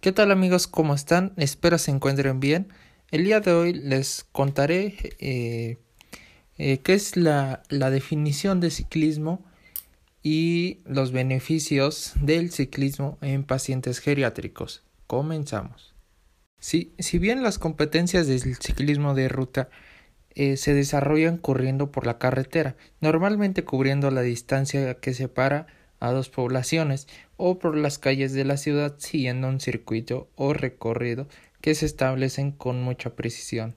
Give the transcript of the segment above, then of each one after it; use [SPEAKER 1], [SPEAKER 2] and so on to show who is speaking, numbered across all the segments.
[SPEAKER 1] ¿Qué tal amigos? ¿Cómo están? Espero se encuentren bien. El día de hoy les contaré eh, eh, qué es la, definición de ciclismo y los beneficios del ciclismo en pacientes geriátricos. Comenzamos. Si, si bien las competencias del ciclismo de ruta eh, se desarrollan corriendo por la carretera, normalmente cubriendo la distancia que separa a dos poblaciones o por las calles de la ciudad siguiendo un circuito o recorrido que se establecen con mucha precisión.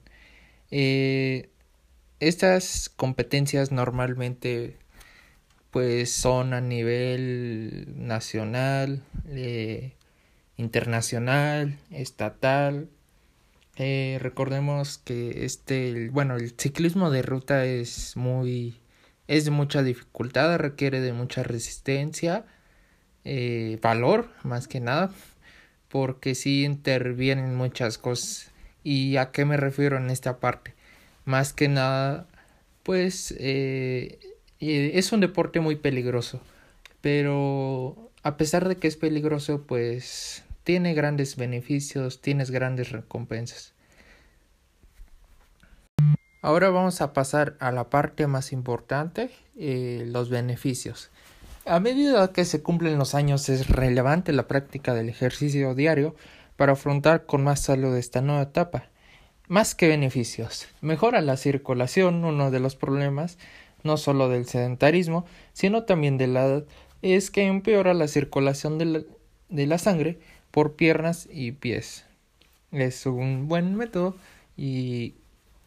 [SPEAKER 1] Eh, estas competencias normalmente pues son a nivel nacional, eh, internacional, estatal. Eh, recordemos que este, bueno, el ciclismo de ruta es muy es de mucha dificultad, requiere de mucha resistencia, eh, valor más que nada, porque sí intervienen muchas cosas. ¿Y a qué me refiero en esta parte? Más que nada, pues eh, eh, es un deporte muy peligroso, pero a pesar de que es peligroso, pues tiene grandes beneficios, tienes grandes recompensas. Ahora vamos a pasar a la parte más importante, eh, los beneficios. A medida que se cumplen los años es relevante la práctica del ejercicio diario para afrontar con más salud esta nueva etapa. Más que beneficios, mejora la circulación, uno de los problemas no solo del sedentarismo, sino también de la edad, es que empeora la circulación de la, de la sangre por piernas y pies. Es un buen método y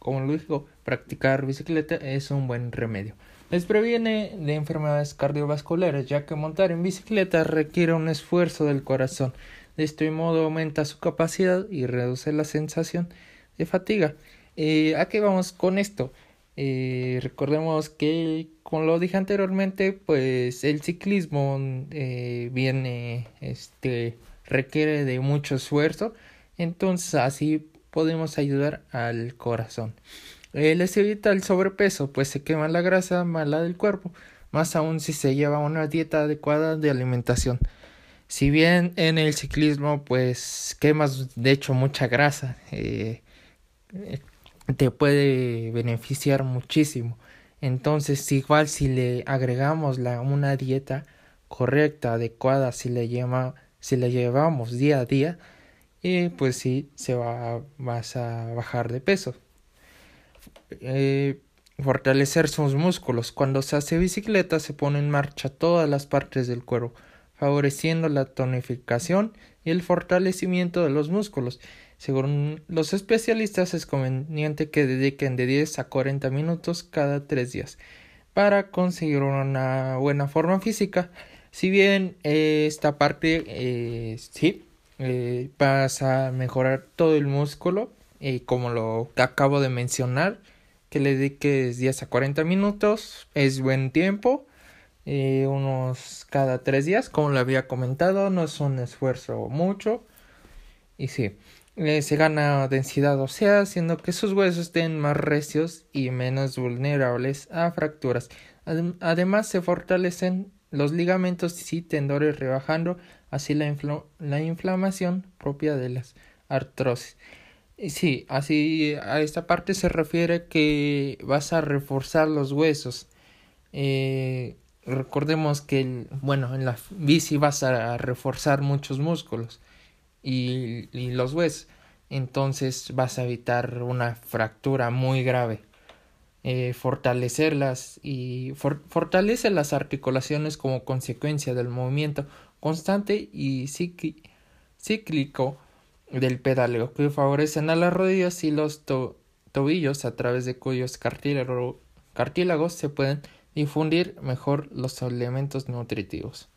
[SPEAKER 1] como lo dijo, practicar bicicleta es un buen remedio. Les previene de enfermedades cardiovasculares, ya que montar en bicicleta requiere un esfuerzo del corazón. De este modo aumenta su capacidad y reduce la sensación de fatiga. Eh, ¿A qué vamos con esto? Eh, recordemos que, como lo dije anteriormente, pues el ciclismo eh, viene, este, requiere de mucho esfuerzo. Entonces así podemos ayudar al corazón. Eh, les evita el sobrepeso, pues se quema la grasa mala del cuerpo, más aún si se lleva una dieta adecuada de alimentación. Si bien en el ciclismo pues quemas de hecho mucha grasa, eh, eh, te puede beneficiar muchísimo. Entonces igual si le agregamos la, una dieta correcta, adecuada, si le, llama, si le llevamos día a día, y pues sí, se va, vas a bajar de peso. Eh, fortalecer sus músculos. Cuando se hace bicicleta se pone en marcha todas las partes del cuerpo, favoreciendo la tonificación y el fortalecimiento de los músculos. Según los especialistas es conveniente que dediquen de 10 a 40 minutos cada 3 días para conseguir una buena forma física. Si bien eh, esta parte eh, sí eh, vas a mejorar todo el músculo y como lo acabo de mencionar que le dediques 10 a 40 minutos es buen tiempo eh, unos cada tres días como le había comentado no es un esfuerzo mucho. Y sí eh, se gana densidad ósea haciendo que sus huesos estén más recios y menos vulnerables a fracturas. Además se fortalecen los ligamentos y tendones rebajando así la, la inflamación propia de las artrosis. Sí, así a esta parte se refiere que vas a reforzar los huesos. Eh, recordemos que, bueno, en la bici vas a reforzar muchos músculos y, y los huesos. Entonces vas a evitar una fractura muy grave. Eh, fortalecerlas y fortalece las articulaciones como consecuencia del movimiento constante y cíclico del pedaleo que favorecen a las rodillas y los tobillos a través de cuyos cartílagos se pueden difundir mejor los elementos nutritivos.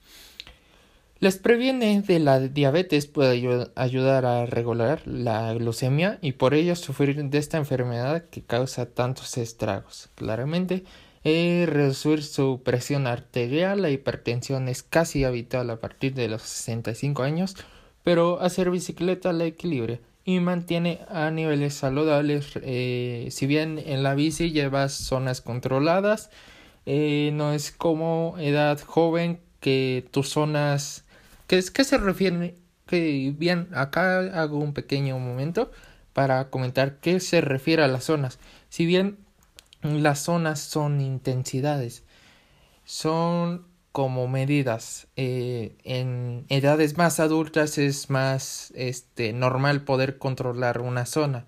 [SPEAKER 1] Les previene de la diabetes, puede ayudar a regular la glucemia y por ello sufrir de esta enfermedad que causa tantos estragos. Claramente, eh, reducir su presión arterial, la hipertensión es casi habitual a partir de los 65 años, pero hacer bicicleta la equilibra y mantiene a niveles saludables. Eh, si bien en la bici llevas zonas controladas, eh, no es como edad joven que tus zonas ¿Qué, se refiere, que bien, acá hago un pequeño momento para comentar qué se refiere a las zonas. Si bien las zonas son intensidades, son como medidas. Eh, en edades más adultas es más este, normal poder controlar una zona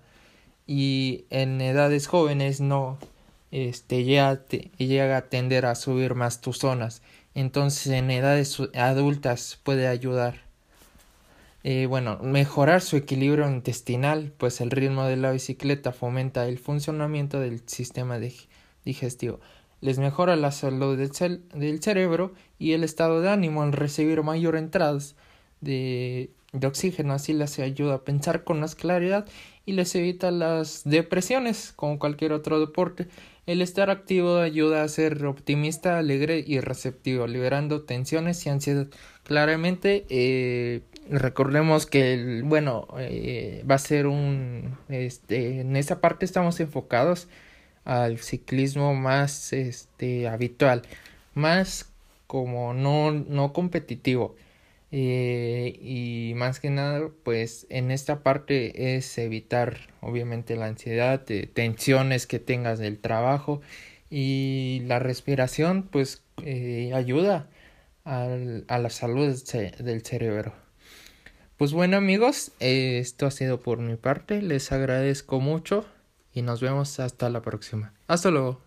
[SPEAKER 1] y en edades jóvenes no este, llega, llega a tender a subir más tus zonas. Entonces en edades adultas puede ayudar. Eh, bueno, mejorar su equilibrio intestinal, pues el ritmo de la bicicleta fomenta el funcionamiento del sistema digestivo les mejora la salud del, cerebro y el estado de ánimo al recibir mayor entradas de, de, oxígeno, así les ayuda a pensar con más claridad y les evita las depresiones, como cualquier otro deporte. El estar activo ayuda a ser optimista, alegre y receptivo, liberando tensiones y ansiedad. Claramente, eh, recordemos que, bueno, eh, va a ser un, este, en esa parte estamos enfocados al ciclismo más este habitual más como no no competitivo. Eh, y más que nada pues en esta parte es evitar obviamente la ansiedad tensiones que tengas del trabajo y la respiración pues eh, ayuda al, a la salud del cerebro pues bueno amigos esto ha sido por mi parte les agradezco mucho y nos vemos hasta la próxima. Hasta luego.